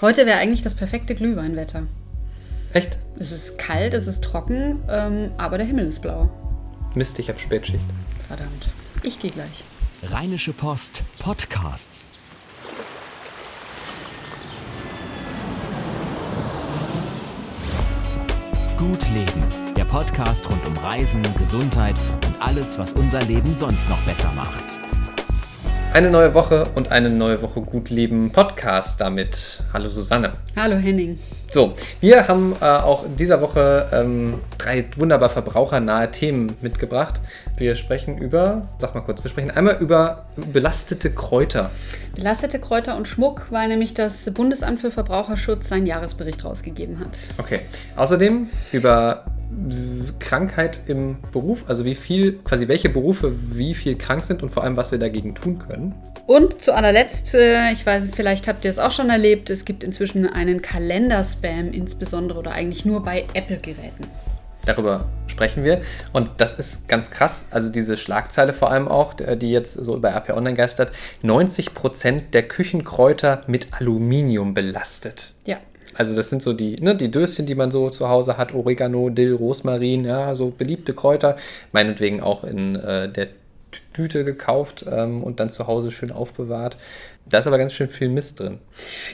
Heute wäre eigentlich das perfekte Glühweinwetter. Echt? Es ist kalt, es ist trocken, ähm, aber der Himmel ist blau. Mist, ich habe Spätschicht. Verdammt. Ich gehe gleich. Rheinische Post Podcasts. Gut Leben, der Podcast rund um Reisen, Gesundheit und alles, was unser Leben sonst noch besser macht. Eine neue Woche und eine neue Woche Gut Leben Podcast damit. Hallo Susanne. Hallo Henning. So, wir haben äh, auch in dieser Woche ähm, drei wunderbar verbrauchernahe Themen mitgebracht. Wir sprechen über, sag mal kurz, wir sprechen einmal über belastete Kräuter. Belastete Kräuter und Schmuck, weil nämlich das Bundesamt für Verbraucherschutz seinen Jahresbericht rausgegeben hat. Okay. Außerdem über Krankheit im Beruf, also wie viel, quasi welche Berufe wie viel krank sind und vor allem, was wir dagegen tun können. Und zu allerletzt, äh, ich weiß, vielleicht habt ihr es auch schon erlebt, es gibt inzwischen einen Kalenderspam, insbesondere oder eigentlich nur bei Apple-Geräten. Darüber sprechen wir. Und das ist ganz krass. Also diese Schlagzeile vor allem auch, die jetzt so über RP Online geistert. 90% der Küchenkräuter mit Aluminium belastet. Ja. Also das sind so die, ne, die Döschen, die man so zu Hause hat, Oregano, Dill, Rosmarin, ja, so beliebte Kräuter, meinetwegen auch in äh, der Tüte gekauft ähm, und dann zu Hause schön aufbewahrt. Da ist aber ganz schön viel Mist drin.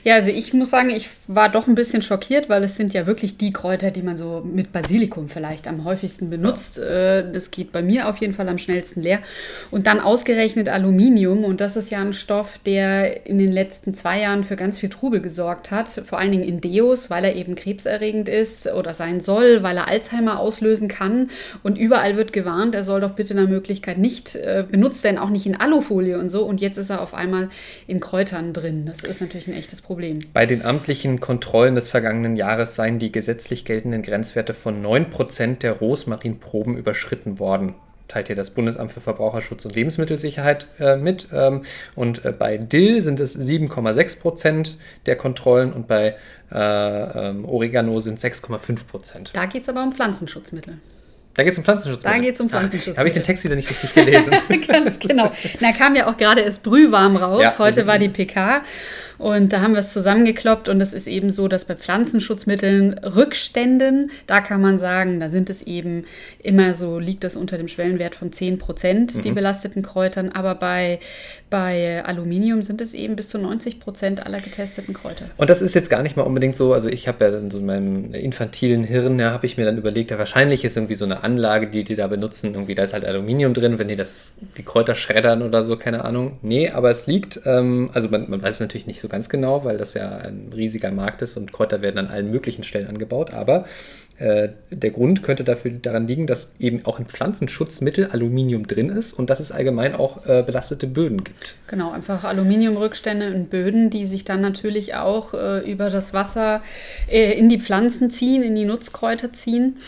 Ja, also ich muss sagen, ich war doch ein bisschen schockiert, weil es sind ja wirklich die Kräuter, die man so mit Basilikum vielleicht am häufigsten benutzt. Äh, das geht bei mir auf jeden Fall am schnellsten leer. Und dann ausgerechnet Aluminium. Und das ist ja ein Stoff, der in den letzten zwei Jahren für ganz viel Trubel gesorgt hat. Vor allen Dingen in Deos, weil er eben krebserregend ist oder sein soll, weil er Alzheimer auslösen kann. Und überall wird gewarnt, er soll doch bitte nach Möglichkeit nicht äh, benutzt werden, auch nicht in Alufolie und so. Und jetzt ist er auf einmal in Kräutern drin. Das ist natürlich ein echtes Problem. Bei den amtlichen Kontrollen des vergangenen Jahres seien die gesetzlich geltenden Grenzwerte von 9% der Rosmarinproben überschritten worden teilt hier das Bundesamt für Verbraucherschutz und Lebensmittelsicherheit äh, mit. Ähm, und äh, bei Dill sind es 7,6 Prozent der Kontrollen und bei äh, ähm, Oregano sind 6,5 Prozent. Da geht es aber um Pflanzenschutzmittel. Da geht es um Pflanzenschutz. Da geht es um Pflanzenschutz. Habe ich den Text wieder nicht richtig gelesen. Ganz genau. Da kam ja auch gerade erst brühwarm raus. Ja, Heute war die PK. Und da haben wir es zusammengekloppt und es ist eben so, dass bei Pflanzenschutzmitteln Rückständen, da kann man sagen, da sind es eben immer so, liegt das unter dem Schwellenwert von 10 Prozent, mhm. die belasteten Kräutern. Aber bei, bei Aluminium sind es eben bis zu 90 Prozent aller getesteten Kräuter. Und das ist jetzt gar nicht mal unbedingt so, also ich habe ja dann so in meinem infantilen Hirn, ja, habe ich mir dann überlegt, ja, wahrscheinlich ist irgendwie so eine Anlage, die die da benutzen, irgendwie da ist halt Aluminium drin, wenn die das, die Kräuter schreddern oder so, keine Ahnung. Nee, aber es liegt, ähm, also man, man weiß natürlich nicht so ganz genau, weil das ja ein riesiger Markt ist und Kräuter werden an allen möglichen Stellen angebaut. Aber äh, der Grund könnte dafür daran liegen, dass eben auch in Pflanzenschutzmittel Aluminium drin ist und dass es allgemein auch äh, belastete Böden gibt. Genau, einfach Aluminiumrückstände in Böden, die sich dann natürlich auch äh, über das Wasser äh, in die Pflanzen ziehen, in die Nutzkräuter ziehen.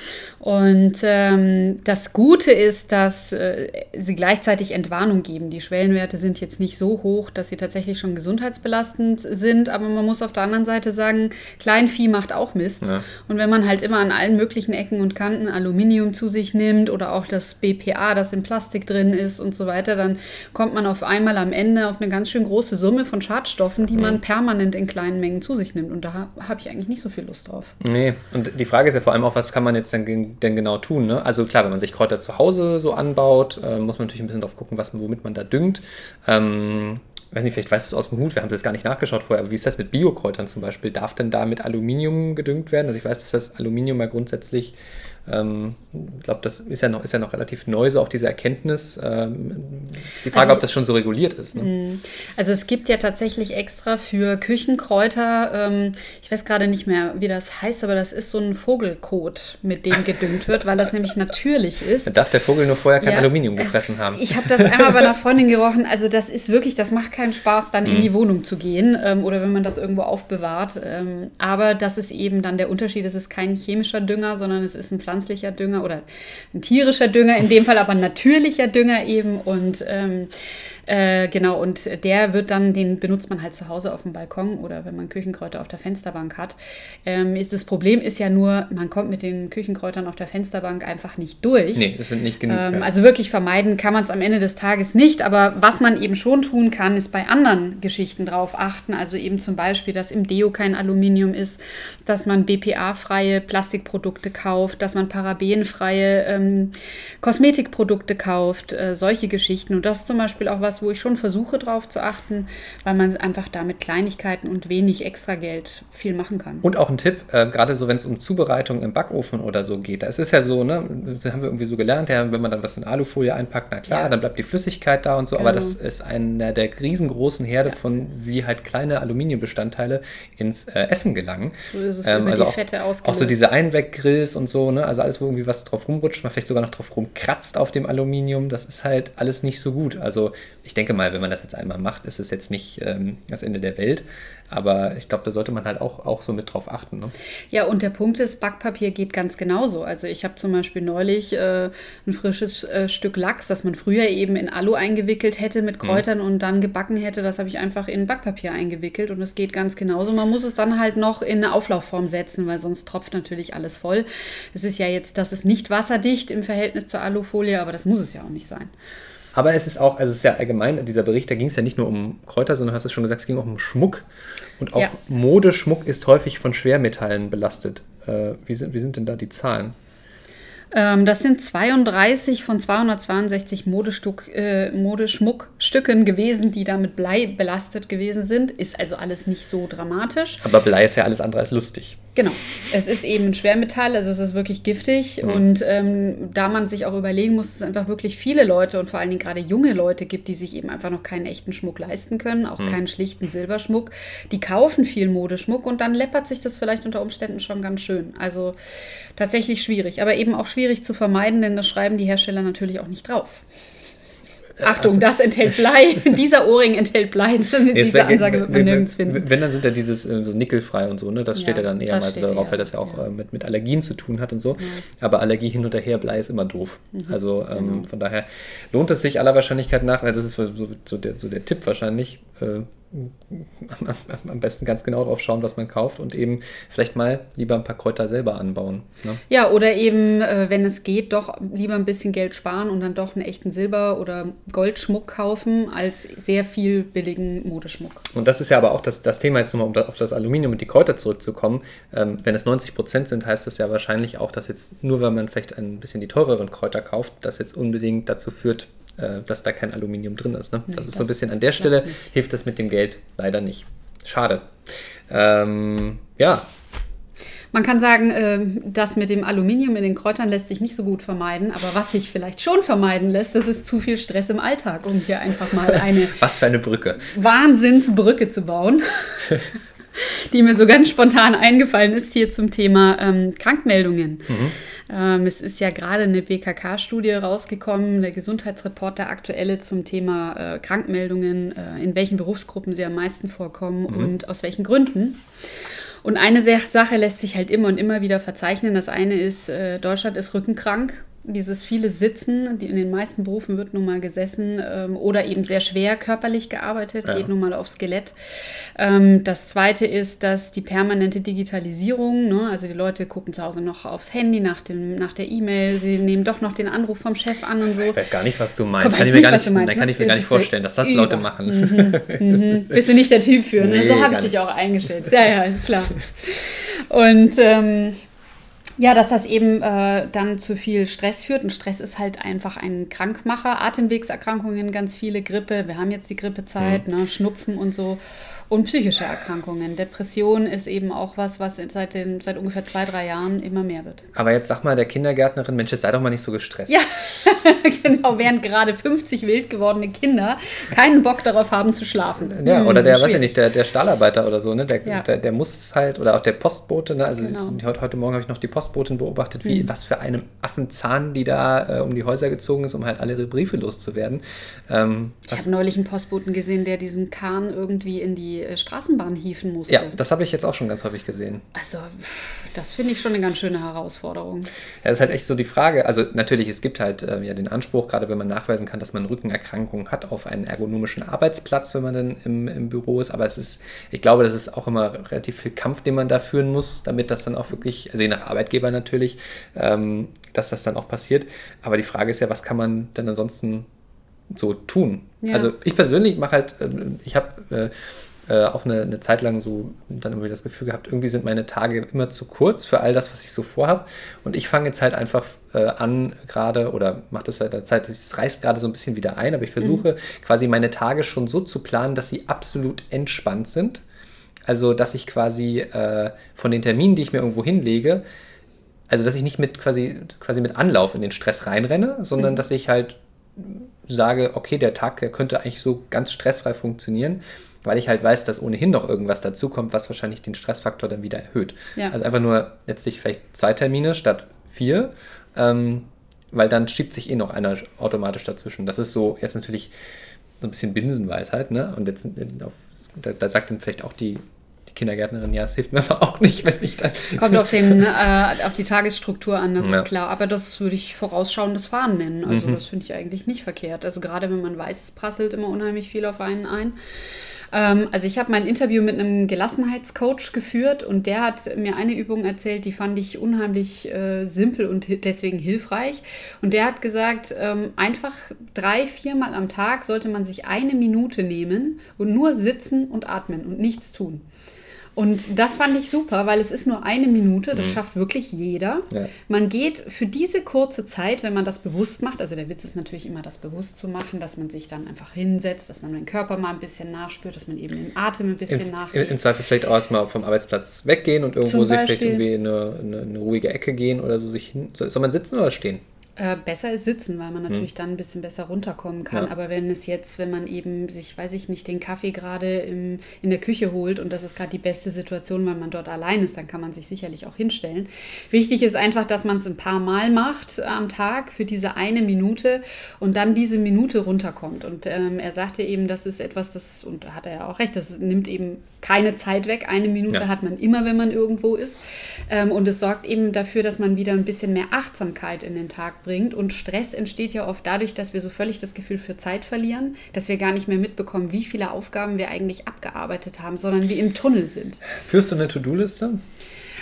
Und ähm, das Gute ist, dass äh, sie gleichzeitig Entwarnung geben. Die Schwellenwerte sind jetzt nicht so hoch, dass sie tatsächlich schon gesundheitsbelastend sind, aber man muss auf der anderen Seite sagen, Kleinvieh macht auch Mist. Ja. Und wenn man halt immer an allen möglichen Ecken und Kanten Aluminium zu sich nimmt oder auch das BPA, das in Plastik drin ist und so weiter, dann kommt man auf einmal am Ende auf eine ganz schön große Summe von Schadstoffen, die man permanent in kleinen Mengen zu sich nimmt. Und da habe ich eigentlich nicht so viel Lust drauf. Nee, und die Frage ist ja vor allem auch, was kann man jetzt denn, denn genau tun? Ne? Also klar, wenn man sich Kräuter zu Hause so anbaut, äh, muss man natürlich ein bisschen drauf gucken, was, womit man da düngt. Ähm, weiß nicht, vielleicht weißt du es aus dem Hut, wir haben es jetzt gar nicht nachgeschaut vorher, aber wie ist das mit Biokräutern zum Beispiel? Darf denn da mit Aluminium gedüngt werden? Also ich weiß, dass das Aluminium ja grundsätzlich ähm, ich glaube, das ist ja, noch, ist ja noch relativ neu, so auch diese Erkenntnis. Ähm, ist die Frage, also, ob das schon so reguliert ist. Ne? Mm. Also es gibt ja tatsächlich extra für Küchenkräuter, ähm, ich weiß gerade nicht mehr, wie das heißt, aber das ist so ein Vogelkot, mit dem gedüngt wird, weil das nämlich natürlich ist. Da darf der Vogel nur vorher kein ja, Aluminium gefressen es, haben. Ich habe das einmal bei einer Freundin gerochen. Also das ist wirklich, das macht keinen Spaß, dann mm. in die Wohnung zu gehen ähm, oder wenn man das irgendwo aufbewahrt. Ähm, aber das ist eben dann der Unterschied. Es ist kein chemischer Dünger, sondern es ist ein Pflanzen pflanzlicher Dünger oder ein tierischer Dünger, in dem Fall aber natürlicher Dünger eben. Und ähm, Äh, genau, und der wird dann, den benutzt man halt zu Hause auf dem Balkon oder wenn man Küchenkräuter auf der Fensterbank hat. Ähm, ist, das Problem ist ja nur, man kommt mit den Küchenkräutern auf der Fensterbank einfach nicht durch. Nee, das sind nicht genug. Ähm, ja. Also wirklich vermeiden kann man es am Ende des Tages nicht. Aber was man eben schon tun kann, ist bei anderen Geschichten drauf achten. Also eben zum Beispiel, dass im Deo kein Aluminium ist, dass man BPA-freie Plastikprodukte kauft, dass man parabenfreie ähm, Kosmetikprodukte kauft, äh, solche Geschichten. Und das ist zum Beispiel auch was, wo ich schon versuche drauf zu achten, weil man einfach da mit Kleinigkeiten und wenig Extrageld viel machen kann. Und auch ein Tipp, äh, gerade so, wenn es um Zubereitung im Backofen oder so geht. Da ist es ja so, ne, das haben wir irgendwie so gelernt, ja, wenn man dann was in Alufolie einpackt, na klar, Ja. dann bleibt die Flüssigkeit da und so, aber Genau. das ist einer der riesengroßen Herde von, wie halt kleine Aluminiumbestandteile ins äh, Essen gelangen. So ist es Ähm, also die auch, Fette auch so ausgelöst. diese Einweggrills und so, ne? Also alles, wo irgendwie was drauf rumrutscht, man vielleicht sogar noch drauf rumkratzt auf dem Aluminium, das ist halt alles nicht so gut. Also ich denke mal, wenn man das jetzt einmal macht, ist es jetzt nicht ähm, das Ende der Welt. Aber ich glaube, da sollte man halt auch, auch so mit drauf achten. Ne? Ja, und der Punkt ist, Backpapier geht ganz genauso. Also ich habe zum Beispiel neulich äh, ein frisches äh, Stück Lachs, das man früher eben in Alu eingewickelt hätte mit Kräutern und dann gebacken hätte. Das habe ich einfach in Backpapier eingewickelt und es geht ganz genauso. Man muss es dann halt noch in eine Auflaufform setzen, weil sonst tropft natürlich alles voll. Es ist ja jetzt, das ist nicht wasserdicht im Verhältnis zur Alufolie, aber das muss es ja auch nicht sein. Aber es ist auch, also es ist ja allgemein, dieser Bericht, da ging es ja nicht nur um Kräuter, sondern hast du schon gesagt, es ging auch um Schmuck. Und auch Ja. Modeschmuck ist häufig von Schwermetallen belastet. Äh, wie, sind, wie sind denn da die Zahlen? Ähm, das sind 32 von 262 Modestück, äh, Modeschmuckstücken gewesen, die da mit Blei belastet gewesen sind. Ist also alles nicht so dramatisch. Aber Blei ist ja alles andere als lustig. Genau. Es ist eben ein Schwermetall, also es ist wirklich giftig. Und ähm, da man sich auch überlegen muss, dass es einfach wirklich viele Leute und vor allen Dingen gerade junge Leute gibt, die sich eben einfach noch keinen echten Schmuck leisten können, auch keinen schlichten Silberschmuck. Die kaufen viel Modeschmuck und dann läppert sich das vielleicht unter Umständen schon ganz schön. Also tatsächlich schwierig, aber eben auch schwierig zu vermeiden, denn das schreiben die Hersteller natürlich auch nicht drauf. Achtung, also- das enthält Blei. Dieser Ohrring enthält Blei. Diese wär- Ansage wird man wenn- nirgends finden. Wenn, dann sind da dieses äh, so nickelfrei und so, ne? Das Ja, steht ja dann eher mal darauf, eher, weil das ja auch ja. äh, mit, mit Allergien zu tun hat und so. Aber Allergie hin und her, Blei ist immer doof. Mhm. Also ähm, Genau. von daher lohnt es sich aller Wahrscheinlichkeit nach, das ist so, so, der, so der Tipp wahrscheinlich, äh, am, besten ganz genau drauf schauen, was man kauft und eben vielleicht mal lieber ein paar Kräuter selber anbauen. Ne? Ja, oder eben, äh, wenn es geht, doch lieber ein bisschen Geld sparen und dann doch einen echten Silber- oder Goldschmuck kaufen, als sehr viel billigen Modeschmuck. Und das ist ja aber auch das, das Thema, jetzt nochmal um auf das Aluminium und die Kräuter zurückzukommen. Ähm, wenn es 90 Prozent sind, heißt das ja wahrscheinlich auch, dass jetzt nur, wenn man vielleicht ein bisschen die teureren Kräuter kauft, das jetzt unbedingt dazu führt, äh, dass da kein Aluminium drin ist. Ne? Nee, das ist so ein das bisschen an der Stelle, hilft das mit dem Geld leider nicht. Schade. Ähm, ja, Man kann sagen, äh, das mit dem Aluminium in den Kräutern lässt sich nicht so gut vermeiden, aber was sich vielleicht schon vermeiden lässt, das ist zu viel Stress im Alltag, um hier einfach mal eine was für eine Brücke. Wahnsinnsbrücke zu bauen, die mir so ganz spontan eingefallen ist hier zum Thema ähm, Krankmeldungen. Ähm, es ist ja gerade eine BKK-Studie rausgekommen, der Gesundheitsreport, der aktuelle zum Thema äh, Krankmeldungen, äh, in welchen Berufsgruppen sie am meisten vorkommen und aus welchen Gründen. Und eine Sa- Sache lässt sich halt immer und immer wieder verzeichnen. Das eine ist, äh, Deutschland ist rückenkrank. Dieses viele Sitzen, die in den meisten Berufen wird nun mal gesessen ähm, oder eben sehr schwer körperlich gearbeitet, Ja. geht nun mal aufs Skelett. Ähm, das zweite ist, dass die permanente Digitalisierung, ne, also die Leute gucken zu Hause noch aufs Handy nach, dem, nach der E-Mail, sie nehmen doch noch den Anruf vom Chef an und so. Ich weiß gar nicht, was du Komm, meinst. weiß Kann ich mir nicht, gar nicht, meinst, dann kann ne? ich mir gar nicht vorstellen, dass das über- Leute machen. Mhm. Bist du nicht der Typ für, ne? Nee, so habe ich dich nicht. auch eingeschätzt. Ja, ja, ist klar. Und ähm, ja, dass das eben äh, dann zu viel Stress führt. Und Stress ist halt einfach ein Krankmacher. Atemwegserkrankungen, ganz viele Grippe. Wir haben jetzt die Grippezeit, ne? Schnupfen und so. Und psychische Erkrankungen. Depression ist eben auch was, was seit, den, seit ungefähr zwei, drei Jahren immer mehr wird. Aber jetzt sag mal der Kindergärtnerin, Mensch, jetzt sei doch mal nicht so gestresst. Ja, genau, während gerade 50 wild gewordene Kinder keinen Bock darauf haben zu schlafen. Ja, Hm, oder der, weiß ja nicht, der, der Stahlarbeiter oder so, ne? Der, Ja. der, der muss halt, oder auch der Postbote, ne? Also Genau. heute, heute Morgen habe ich noch die Postbotin beobachtet, wie, was für einem Affenzahn die da äh, um die Häuser gezogen ist, um halt alle ihre Briefe loszuwerden. Ähm, Ich habe neulich einen Postboten gesehen, der diesen Kahn irgendwie in die die äh, Straßenbahn hieven musste. Ja, das habe ich jetzt auch schon ganz häufig gesehen. Also, das finde ich schon eine ganz schöne Herausforderung. Ja, das ist halt echt so die Frage. Also, natürlich, es gibt halt äh, ja den Anspruch, gerade wenn man nachweisen kann, dass man Rückenerkrankungen hat, auf einen ergonomischen Arbeitsplatz, wenn man dann im, im Büro ist. Aber es ist, ich glaube, das ist auch immer relativ viel Kampf, den man da führen muss, damit das dann auch wirklich, also je nach Arbeitgeber natürlich, ähm, dass das dann auch passiert. Aber die Frage ist ja, was kann man denn ansonsten so tun? Ja. Also ich persönlich mache halt, ähm, ich habe äh, auch eine, eine, Zeit lang so dann irgendwie das Gefühl gehabt, irgendwie sind meine Tage immer zu kurz für all das, was ich so vorhabe. Und ich fange jetzt halt einfach äh, an gerade oder mache das seit der Zeit, es reißt gerade so ein bisschen wieder ein, aber ich versuche mhm. quasi meine Tage schon so zu planen, dass sie absolut entspannt sind. Also, dass ich quasi äh, von den Terminen, die ich mir irgendwo hinlege, also dass ich nicht mit quasi, quasi mit Anlauf in den Stress reinrenne, sondern mhm. dass ich halt sage, okay, der Tag, der könnte eigentlich so ganz stressfrei funktionieren, weil ich halt weiß, dass ohnehin noch irgendwas dazukommt, was wahrscheinlich den Stressfaktor dann wieder erhöht. Ja. Also einfach nur letztlich vielleicht zwei Termine statt vier, ähm, weil dann schiebt sich eh noch einer automatisch dazwischen. Das ist so jetzt natürlich so ein bisschen Binsenweisheit, ne? Und jetzt auf, da, da sagt dann vielleicht auch die Kindergärtnerin, ja, es hilft mir aber auch nicht, wenn ich dann. Kommt auf, den, äh, auf die Tagesstruktur an, das ja. ist klar. Aber das würde ich vorausschauendes Fahren nennen. Also, mhm. das finde ich eigentlich nicht verkehrt. Also, gerade wenn man weiß, es prasselt immer unheimlich viel auf einen ein. Ähm, also ich habe mein Interview mit einem Gelassenheitscoach geführt und der hat mir eine Übung erzählt, die fand ich unheimlich äh, simpel und deswegen hilfreich. Und der hat gesagt, ähm, einfach drei, viermal am Tag sollte man sich eine Minute nehmen und nur sitzen und atmen und nichts tun. Und das fand ich super, weil es ist nur eine Minute, das mhm. schafft wirklich jeder. Ja. Man geht für diese kurze Zeit, wenn man das bewusst macht, also der Witz ist natürlich immer, das bewusst zu machen, dass man sich dann einfach hinsetzt, dass man den Körper mal ein bisschen nachspürt, dass man eben den Atem ein bisschen nachspürt. Im Zweifel vielleicht auch erstmal vom Arbeitsplatz weggehen und irgendwo sich vielleicht irgendwie in eine, eine, eine ruhige Ecke gehen oder so sich hin. Soll man sitzen oder stehen? Äh, besser ist sitzen, weil man hm. natürlich hm. dann ein bisschen besser runterkommen kann. Ja. Aber wenn es jetzt, wenn man eben sich, weiß ich nicht, den Kaffee gerade in der Küche holt und das ist gerade die beste Situation, weil man dort allein ist, dann kann man sich sicherlich auch hinstellen. Wichtig ist einfach, dass man es ein paar Mal macht am Tag für diese eine Minute und dann diese Minute runterkommt. Und ähm, er sagte eben, das ist etwas, das, und da hat er ja auch recht, das nimmt eben keine Zeit weg. Eine Minute ja. hat man immer, wenn man irgendwo ist. Ähm, und es sorgt eben dafür, dass man wieder ein bisschen mehr Achtsamkeit in den Tag bringt. Und Stress entsteht ja oft dadurch, dass wir so völlig das Gefühl für Zeit verlieren, dass wir gar nicht mehr mitbekommen, wie viele Aufgaben wir eigentlich abgearbeitet haben, sondern wir im Tunnel sind. Führst du eine To-Do-Liste?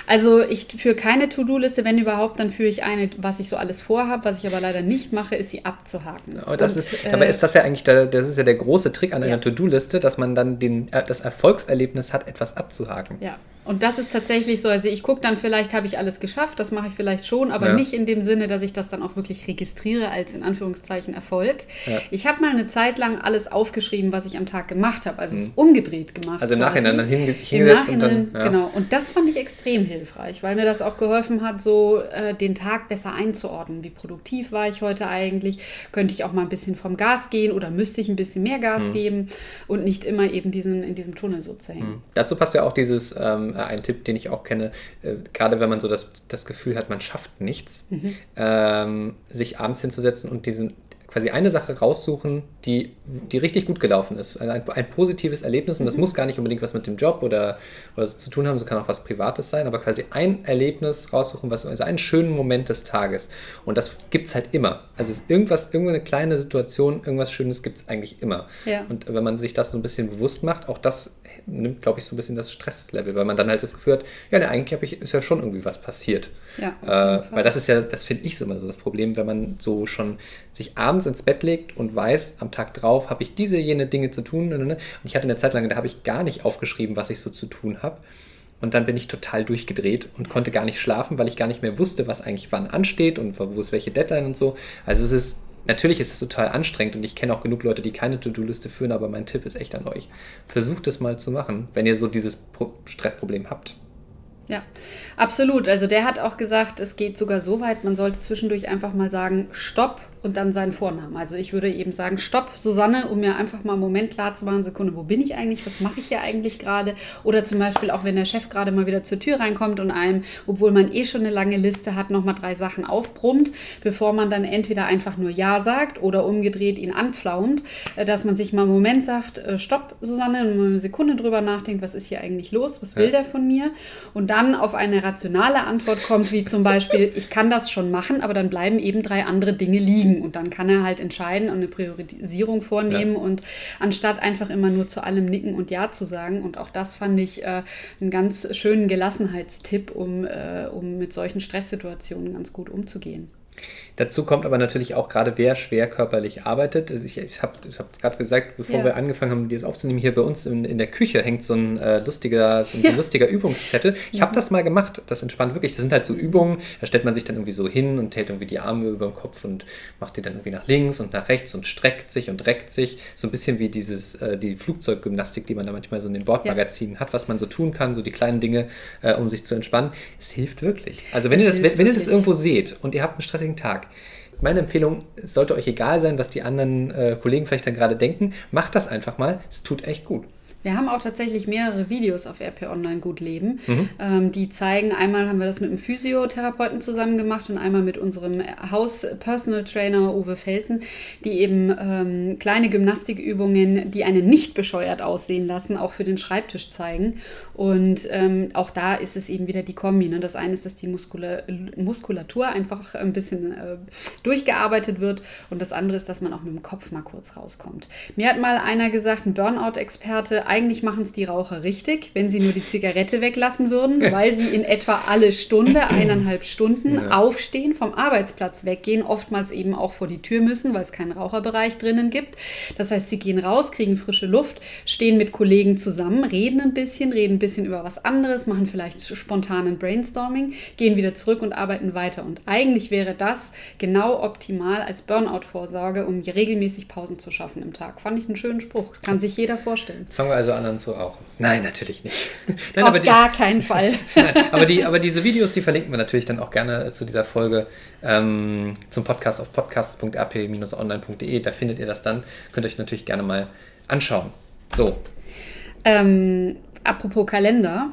Also ich führe keine To-Do-Liste, wenn überhaupt, dann führe ich eine, was ich so alles vorhabe. Was ich aber leider nicht mache, ist sie abzuhaken. Aber das Und, ist, dabei äh, ist das ja eigentlich der, das ist ja der große Trick an einer ja. To-Do-Liste, dass man dann den, äh, das Erfolgserlebnis hat, etwas abzuhaken. Ja. Und das ist tatsächlich so, also ich gucke dann vielleicht, habe ich alles geschafft, das mache ich vielleicht schon, aber ja. nicht in dem Sinne, dass ich das dann auch wirklich registriere als in Anführungszeichen Erfolg. Ja. Ich habe mal eine Zeit lang alles aufgeschrieben, was ich am Tag gemacht habe, also mhm. es umgedreht gemacht. Also im Nachhinein dann hingesetzt Im Nachhinein, und dann, ja. Genau, und das fand ich extrem hilfreich, weil mir das auch geholfen hat, so äh, den Tag besser einzuordnen. Wie produktiv war ich heute eigentlich? Könnte ich auch mal ein bisschen vom Gas gehen oder müsste ich ein bisschen mehr Gas mhm. geben und nicht immer eben diesen, in diesem Tunnel so zu hängen. Mhm. Dazu passt ja auch dieses ähm, ein Tipp, den ich auch kenne, äh, gerade wenn man so das, das Gefühl hat, man schafft nichts, mhm. ähm, sich abends hinzusetzen und diesen, quasi eine Sache raussuchen, die, die richtig gut gelaufen ist. Ein, ein positives Erlebnis und das mhm. muss gar nicht unbedingt was mit dem Job oder, oder so zu tun haben, es kann auch was Privates sein, aber quasi ein Erlebnis raussuchen, was, also einen schönen Moment des Tages. Und das gibt es halt immer. Also irgendwas, irgendeine kleine Situation, irgendwas Schönes gibt es eigentlich immer. Ja. Und wenn man sich das so ein bisschen bewusst macht, auch das nimmt, glaube ich, so ein bisschen das Stresslevel, weil man dann halt das Gefühl hat, ja, ne, eigentlich ich, ist ja schon irgendwie was passiert. Ja, äh, weil das ist ja, das finde ich so immer so das Problem, wenn man so schon sich abends ins Bett legt und weiß, am Tag drauf habe ich diese, jene Dinge zu tun. Ne, ne, ne. Und ich hatte eine Zeit lang, da habe ich gar nicht aufgeschrieben, was ich so zu tun habe. Und dann bin ich total durchgedreht und konnte gar nicht schlafen, weil ich gar nicht mehr wusste, was eigentlich wann ansteht und wo ist welche Deadline und so. Also es ist Natürlich ist es total anstrengend und ich kenne auch genug Leute, die keine To-Do-Liste führen, aber mein Tipp ist echt an euch. Versucht es mal zu machen, wenn ihr so dieses Pro Stressproblem habt. Ja, absolut. Also der hat auch gesagt, es geht sogar so weit, man sollte zwischendurch einfach mal sagen, stopp und dann seinen Vornamen. Also ich würde eben sagen, stopp, Susanne, um mir einfach mal einen Moment klar zu machen, Sekunde, wo bin ich eigentlich, was mache ich hier eigentlich gerade? Oder zum Beispiel auch, wenn der Chef gerade mal wieder zur Tür reinkommt und einem, obwohl man eh schon eine lange Liste hat, nochmal drei Sachen aufbrummt, bevor man dann entweder einfach nur Ja sagt oder umgedreht ihn anpflaumt, äh, dass man sich mal einen Moment sagt, äh, stopp, Susanne, und mal eine Sekunde drüber nachdenkt, was ist hier eigentlich los, was will ja. der von mir? Und dann auf eine rationale Antwort kommt, wie zum Beispiel, ich kann das schon machen, aber dann bleiben eben drei andere Dinge liegen. Und dann kann er halt entscheiden und eine Priorisierung vornehmen ja. und anstatt einfach immer nur zu allem nicken und Ja zu sagen. Und auch das fand ich äh, einen ganz schönen Gelassenheitstipp, um, äh, um mit solchen Stresssituationen ganz gut umzugehen. Dazu kommt aber natürlich auch gerade, wer schwer körperlich arbeitet. Also ich, ich habe es gerade gesagt, bevor ja. wir angefangen haben, das aufzunehmen, hier bei uns in, in der Küche hängt so ein, äh, lustiger, so, ja. so ein lustiger Übungszettel. Ich habe das mal gemacht, das entspannt wirklich. Das sind halt so Übungen, da stellt man sich dann irgendwie so hin und hält irgendwie die Arme über den Kopf und macht die dann irgendwie nach links und nach rechts und streckt sich und reckt sich. So ein bisschen wie dieses, äh, die Flugzeuggymnastik, die man da manchmal so in den Bordmagazinen ja. hat, was man so tun kann, so die kleinen Dinge, äh, um sich zu entspannen. Es hilft wirklich. Also wenn, ihr das, wenn, wenn ihr das irgendwo seht und ihr habt einen stressigen Tag, meine Empfehlung, sollte euch egal sein, was die anderen äh, Kollegen vielleicht dann gerade denken. Macht das einfach mal. Es tut echt gut. Wir haben auch tatsächlich mehrere Videos auf RP Online Gut Leben. Mhm. Ähm, die zeigen, einmal haben wir das mit einem Physiotherapeuten zusammen gemacht und einmal mit unserem Haus-Personal Trainer Uwe Felten, die eben ähm, kleine Gymnastikübungen, die einen nicht bescheuert aussehen lassen, auch für den Schreibtisch zeigen. Und ähm, auch da ist es eben wieder die Kombi. Ne? Das eine ist, dass die Muskula Muskulatur einfach ein bisschen äh, durchgearbeitet wird und das andere ist, dass man auch mit dem Kopf mal kurz rauskommt. Mir hat mal einer gesagt, ein Burnout-Experte, eigentlich machen es die Raucher richtig, wenn sie nur die Zigarette weglassen würden, weil sie in etwa alle Stunde, eineinhalb Stunden ja. aufstehen, vom Arbeitsplatz weggehen, oftmals eben auch vor die Tür müssen, weil es keinen Raucherbereich drinnen gibt. Das heißt, sie gehen raus, kriegen frische Luft, stehen mit Kollegen zusammen, reden ein bisschen, reden ein bisschen über was anderes, machen vielleicht spontanen Brainstorming, gehen wieder zurück und arbeiten weiter. Und eigentlich wäre das genau optimal als Burnout-Vorsorge, um regelmäßig Pausen zu schaffen im Tag. Fand ich einen schönen Spruch. Kann sich jeder vorstellen. Jetzt fangen wir also an, zu rauchen. Nein, natürlich nicht. Nein, Auf die, gar keinen Fall. Nein, aber, die, aber diese Videos, die verlinken wir natürlich dann auch gerne zu dieser Folge ähm, zum Podcast auf podcast.rp-online.de. Da findet ihr das dann. Könnt ihr euch natürlich gerne mal anschauen. So. Ähm, apropos Kalender.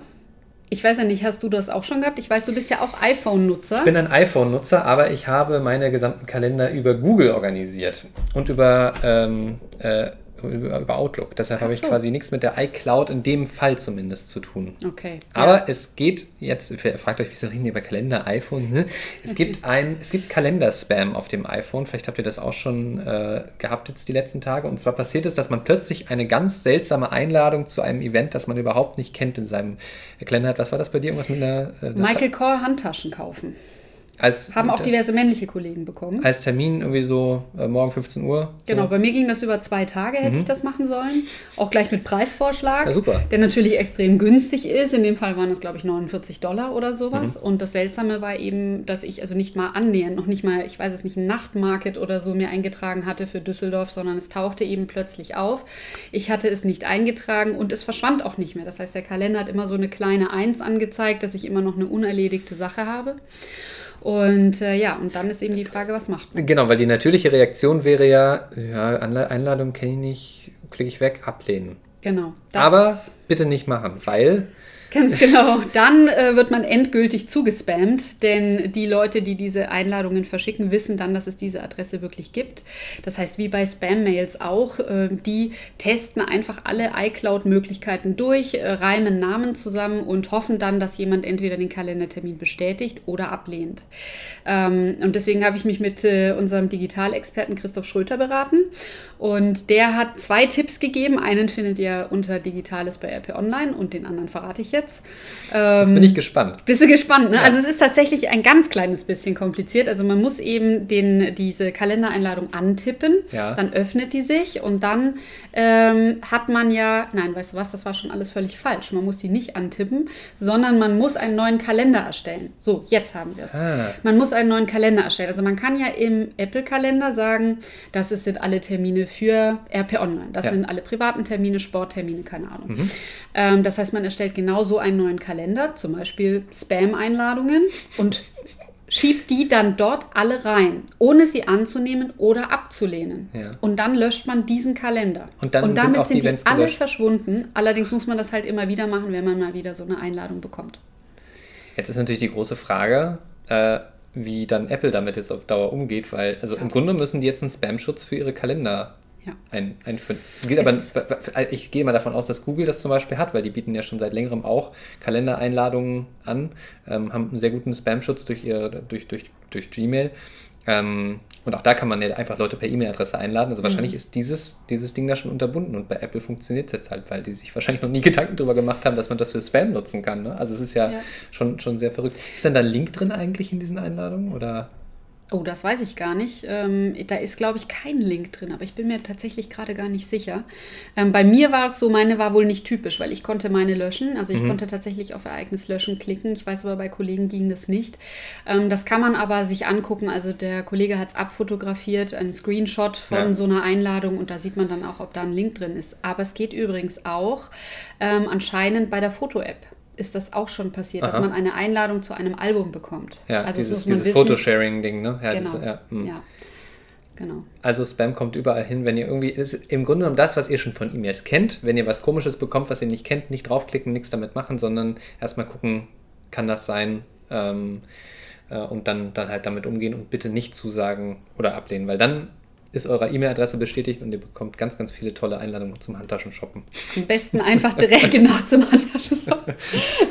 Ich weiß ja nicht, hast du das auch schon gehabt? Ich weiß, du bist ja auch iPhone-Nutzer. Ich bin ein iPhone-Nutzer, aber ich habe meine gesamten Kalender über Google organisiert und über ähm, äh, über Outlook. Deshalb habe ich quasi nichts mit der iCloud in dem Fall zumindest zu tun. Okay. Aber ja. es geht jetzt, fragt euch, wieso reden die über Kalender, iPhone? Ne? Es gibt ein, es gibt Kalenderspam auf dem iPhone. Vielleicht habt ihr das auch schon äh, gehabt jetzt die letzten Tage. Und zwar passiert es, dass man plötzlich eine ganz seltsame Einladung zu einem Event, das man überhaupt nicht kennt, in seinem Kalender hat. Was war das bei dir? Irgendwas mit einer. Äh, Michael Kors Handtaschen kaufen. Als, Haben auch diverse männliche Kollegen bekommen. Als Termin irgendwie so äh, morgen 15 Uhr. Genau, bei mir ging das über zwei Tage, hätte mhm. ich das machen sollen. Auch gleich mit Preisvorschlag. Ja, super. Der natürlich extrem günstig ist. In dem Fall waren es, glaube ich, 49 Dollar oder sowas. Mhm. Und das Seltsame war eben, dass ich also nicht mal annähernd, noch nicht mal, ich weiß es nicht, ein Nachtmarket oder so mir eingetragen hatte für Düsseldorf, sondern es tauchte eben plötzlich auf. Ich hatte es nicht eingetragen und es verschwand auch nicht mehr. Das heißt, der Kalender hat immer so eine kleine Eins angezeigt, dass ich immer noch eine unerledigte Sache habe. Und äh, ja, und dann ist eben die Frage, was macht man? Genau, weil die natürliche Reaktion wäre ja, ja, Einladung kenne ich nicht, klicke ich weg, ablehnen. Genau. Aber bitte nicht machen, weil Ganz genau. Dann äh, wird man endgültig zugespammt, denn die Leute, die diese Einladungen verschicken, wissen dann, dass es diese Adresse wirklich gibt. Das heißt, wie bei Spam-Mails auch, äh, die testen einfach alle iCloud-Möglichkeiten durch, äh, reimen Namen zusammen und hoffen dann, dass jemand entweder den Kalendertermin bestätigt oder ablehnt. Ähm, und deswegen habe ich mich mit äh, unserem Digitalexperten Christoph Schröter beraten und der hat zwei Tipps gegeben. Einen findet ihr unter Digitales bei RP Online und den anderen verrate ich jetzt jetzt. Ähm, jetzt bin ich gespannt. Bist du gespannt, ne? Ja. Also es ist tatsächlich ein ganz kleines bisschen kompliziert. Also man muss eben den, diese Kalendereinladung antippen, ja. dann öffnet die sich und dann ähm, hat man ja, nein, weißt du was, das war schon alles völlig falsch. Man muss die nicht antippen, sondern man muss einen neuen Kalender erstellen. So, jetzt haben wir es. Ah. Man muss einen neuen Kalender erstellen. Also man kann ja im Apple-Kalender sagen, das sind alle Termine für RP Online. Das ja. sind alle privaten Termine, Sporttermine, keine Ahnung. Mhm. Ähm, das heißt, man erstellt genauso einen neuen Kalender, zum Beispiel Spam-Einladungen und schiebt die dann dort alle rein, ohne sie anzunehmen oder abzulehnen. Ja. Und dann löscht man diesen Kalender. Und dann sind damit die sind die, Events alle gelöscht. verschwunden. Allerdings muss man das halt immer wieder machen, wenn man mal wieder so eine Einladung bekommt. Jetzt ist natürlich die große Frage, äh, wie dann Apple damit jetzt auf Dauer umgeht, weil, also im Grunde müssen die jetzt einen Spam-Schutz für ihre Kalender Ja. ein, einführen. Aber, ich gehe mal davon aus, dass Google das zum Beispiel hat, weil die bieten ja schon seit längerem auch Kalendereinladungen an, ähm, haben einen sehr guten Spam-Schutz durch, ihr, durch, durch, durch Gmail. Ähm, und auch da kann man ja einfach Leute per E-Mail-Adresse einladen. Also wahrscheinlich ist dieses, dieses Ding da schon unterbunden und bei Apple funktioniert es jetzt halt, weil die sich wahrscheinlich noch nie Gedanken darüber gemacht haben, dass man das für Spam nutzen kann. Ne? Also es ist ja, Ja. Schon, schon sehr verrückt. Ist denn da ein Link drin eigentlich in diesen Einladungen? Oder? Oh, das weiß ich gar nicht. Ähm, da ist, glaube ich, kein Link drin, aber ich bin mir tatsächlich gerade gar nicht sicher. Ähm, bei mir war es so, meine war wohl nicht typisch, weil ich konnte meine löschen. Also ich konnte tatsächlich auf Ereignis löschen klicken. Ich weiß aber, bei Kollegen ging das nicht. Ähm, das kann man aber sich angucken. Also der Kollege hat es abfotografiert, ein Screenshot von Ja. so einer Einladung und da sieht man dann auch, ob da ein Link drin ist. Aber es geht übrigens auch ähm, anscheinend bei der Foto-App. Ist das auch schon passiert, dass Aha. man eine Einladung zu einem Album bekommt? Ja, also das dieses, dieses. Photosharing-Ding, ne? Ja, Genau. diese, ja, hm. ja, genau. Also Spam kommt überall hin, wenn ihr irgendwie, ist im Grunde genommen das, was ihr schon von E-Mails kennt. Wenn ihr was Komisches bekommt, was ihr nicht kennt, nicht draufklicken, nichts damit machen, sondern erstmal gucken, kann das sein ähm, äh, und dann, dann halt damit umgehen und bitte nicht zusagen oder ablehnen, weil dann ist eure E-Mail-Adresse bestätigt und ihr bekommt ganz, ganz viele tolle Einladungen zum Handtaschenshoppen. Am besten einfach direkt genau zum Handtaschenshop.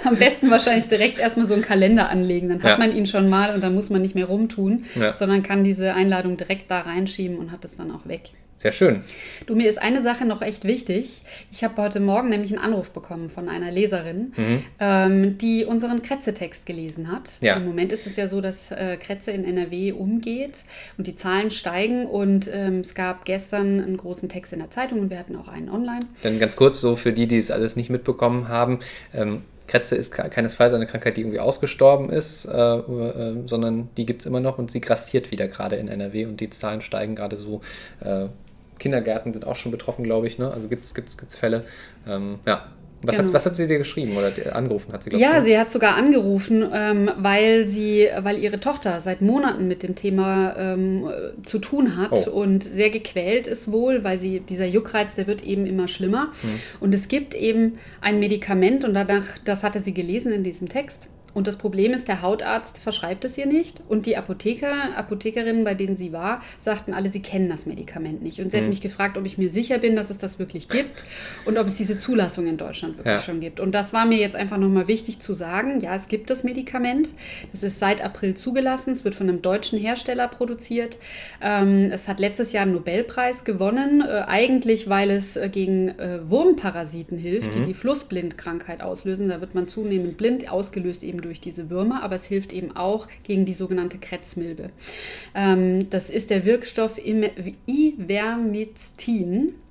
Am besten wahrscheinlich direkt erstmal so einen Kalender anlegen. Dann hat Ja. man ihn schon mal und dann muss man nicht mehr rumtun, Ja. sondern kann diese Einladung direkt da reinschieben und hat es dann auch weg. Sehr schön. Du, mir ist eine Sache noch echt wichtig. Ich habe heute Morgen nämlich einen Anruf bekommen von einer Leserin, ähm, die unseren Kretze-Text gelesen hat. Ja. Im Moment ist es ja so, dass äh, Kretze in NRW umgeht und die Zahlen steigen. Und ähm, es gab gestern einen großen Text in der Zeitung und wir hatten auch einen online. Dann ganz kurz so für die, die es alles nicht mitbekommen haben. Ähm, Kretze ist ke- keinesfalls eine Krankheit, die irgendwie ausgestorben ist, äh, äh, sondern die gibt es immer noch und sie grassiert wieder gerade in NRW und die Zahlen steigen gerade so. Kindergärten sind auch schon betroffen, glaube ich. Ne? Also gibt es gibt's, gibt's Fälle. Ähm, ja. Was, Genau. hat, was hat sie dir geschrieben oder angerufen hat sie, Ja, ne? sie hat sogar angerufen, ähm, weil sie, weil ihre Tochter seit Monaten mit dem Thema ähm, äh, zu tun hat Oh. und sehr gequält ist wohl, weil sie dieser Juckreiz, der wird eben immer schlimmer. Hm. Und es gibt eben ein Medikament und danach, das hatte sie gelesen in diesem Text. Und das Problem ist, der Hautarzt verschreibt es ihr nicht und die Apotheker, Apothekerinnen, bei denen sie war, sagten alle, sie kennen das Medikament nicht. Und sie hat Hm. mich gefragt, ob ich mir sicher bin, dass es das wirklich gibt und ob es diese Zulassung in Deutschland wirklich Ja. schon gibt. Und das war mir jetzt einfach nochmal wichtig zu sagen. Ja, es gibt das Medikament. Das ist seit April zugelassen. Es wird von einem deutschen Hersteller produziert. Ähm, es hat letztes Jahr einen Nobelpreis gewonnen. Äh, eigentlich, weil es äh, gegen äh, Wurmparasiten hilft, die die Flussblindkrankheit auslösen. Da wird man zunehmend blind, ausgelöst eben durch diese Würmer. Aber es hilft eben auch gegen die sogenannte Kretzmilbe. Ähm, das ist der Wirkstoff Im-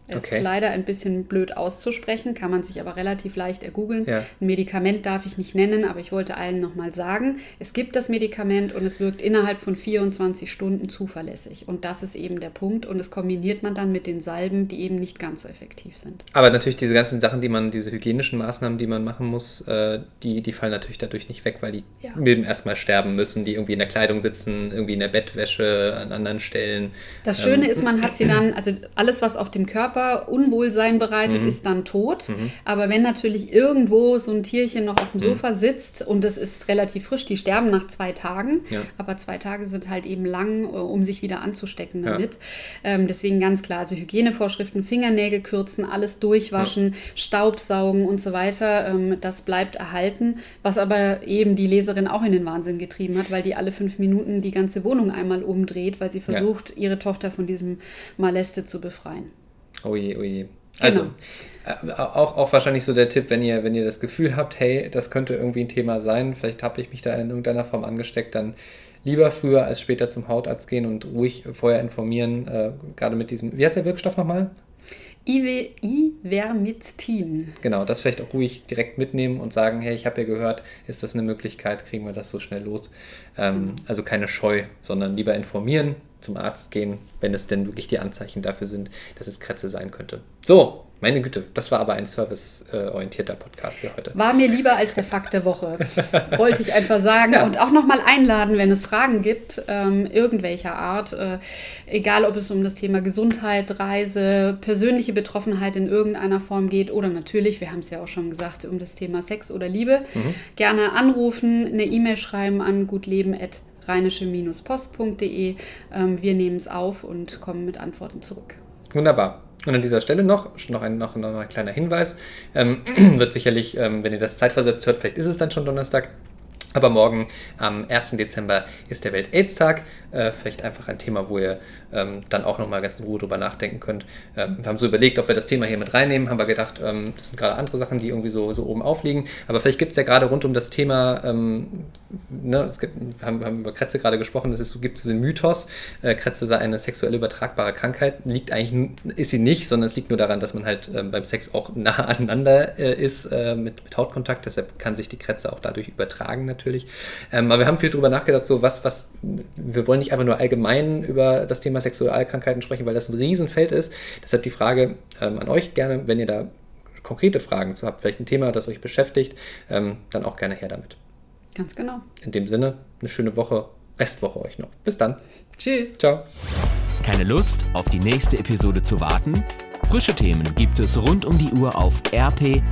Ivermectin. Ist Okay. leider ein bisschen blöd auszusprechen, kann man sich aber relativ leicht ergoogeln. Ja. Ein Medikament darf ich nicht nennen, aber ich wollte allen nochmal sagen, es gibt das Medikament und es wirkt innerhalb von 24 Stunden zuverlässig. Und das ist eben der Punkt. Und das kombiniert man dann mit den Salben, die eben nicht ganz so effektiv sind. Aber natürlich diese ganzen Sachen, die man, diese hygienischen Maßnahmen, die man machen muss, äh, die, die fallen natürlich dadurch nicht weg, weil die Ja. Milben erstmal sterben müssen, die irgendwie in der Kleidung sitzen, irgendwie in der Bettwäsche, an anderen Stellen. Das Schöne Ähm, ist, man hat sie dann, also alles, was auf dem Körper Unwohlsein bereitet, ist dann tot. Aber wenn natürlich irgendwo so ein Tierchen noch auf dem Sofa sitzt und das ist relativ frisch, die sterben nach zwei Tagen, Ja. aber zwei Tage sind halt eben lang, äh, um sich wieder anzustecken Ja. damit. Ähm, deswegen ganz klar, also Hygienevorschriften, Fingernägel kürzen, alles durchwaschen, Staubsaugen und so weiter, ähm, das bleibt erhalten. Was aber eben die Leserin auch in den Wahnsinn getrieben hat, weil die alle fünf Minuten die ganze Wohnung einmal umdreht, weil sie versucht, ihre Tochter von diesem Maleste zu befreien. Oh je, oh je. Also, äh, auch, auch wahrscheinlich so der Tipp, wenn ihr, wenn ihr das Gefühl habt, hey, das könnte irgendwie ein Thema sein, vielleicht habe ich mich da in irgendeiner Form angesteckt, dann lieber früher als später zum Hautarzt gehen und ruhig vorher informieren, äh, gerade mit diesem, wie heißt der Wirkstoff nochmal? Ive- Ivermectin. Genau, das vielleicht auch ruhig direkt mitnehmen und sagen, hey, ich habe ja gehört, ist das eine Möglichkeit, kriegen wir das so schnell los? Ähm, also keine Scheu, sondern lieber informieren, zum Arzt gehen, wenn es denn wirklich die Anzeichen dafür sind, dass es Krätze sein könnte. So, Meine Güte, das war aber ein serviceorientierter Podcast hier heute. War mir lieber als der Fakt der Woche, wollte ich einfach sagen. Ja. Und auch nochmal einladen, wenn es Fragen gibt, ähm, irgendwelcher Art, äh, egal ob es um das Thema Gesundheit, Reise, persönliche Betroffenheit in irgendeiner Form geht oder natürlich, wir haben es ja auch schon gesagt, um das Thema Sex oder Liebe, mhm. gerne anrufen, eine E-Mail schreiben an gutleben.rheinische-post.de. Ähm, wir nehmen es auf und kommen mit Antworten zurück. Wunderbar. Und an dieser Stelle noch, noch ein, noch ein kleiner Hinweis. Ähm, wird sicherlich, ähm, wenn ihr das zeitversetzt hört, vielleicht ist es dann schon Donnerstag. Aber morgen am 1. Dezember ist der Welt-Aids-Tag. Äh, vielleicht einfach ein Thema, wo ihr ähm, dann auch nochmal ganz in Ruhe drüber nachdenken könnt. Ähm, wir haben so überlegt, ob wir das Thema hier mit reinnehmen, haben wir gedacht, ähm, das sind gerade andere Sachen, die irgendwie so, so oben aufliegen. Aber vielleicht gibt es ja gerade rund um das Thema, ähm, ne, es gibt, wir haben, haben über Kretze gerade gesprochen, es ist, gibt diesen Mythos, äh, Kretze sei eine sexuell übertragbare Krankheit. Liegt eigentlich, ist sie nicht, sondern es liegt nur daran, dass man halt ähm, beim Sex auch nah aneinander äh, ist äh, mit, mit Hautkontakt. Deshalb kann sich die Kretze auch dadurch übertragen natürlich. Ähm, aber wir haben viel darüber nachgedacht, so was, was, wir wollen nicht einfach nur allgemein über das Thema Sexualkrankheiten sprechen, weil das ein Riesenfeld ist. Deshalb die Frage ähm, an euch gerne, wenn ihr da konkrete Fragen zu habt, vielleicht ein Thema, das euch beschäftigt, ähm, dann auch gerne her damit. Ganz genau. In dem Sinne, eine schöne Woche, Restwoche euch noch. Bis dann. Tschüss. Ciao. Keine Lust, auf die nächste Episode zu warten? Frische Themen gibt es rund um die Uhr auf rp-online.de.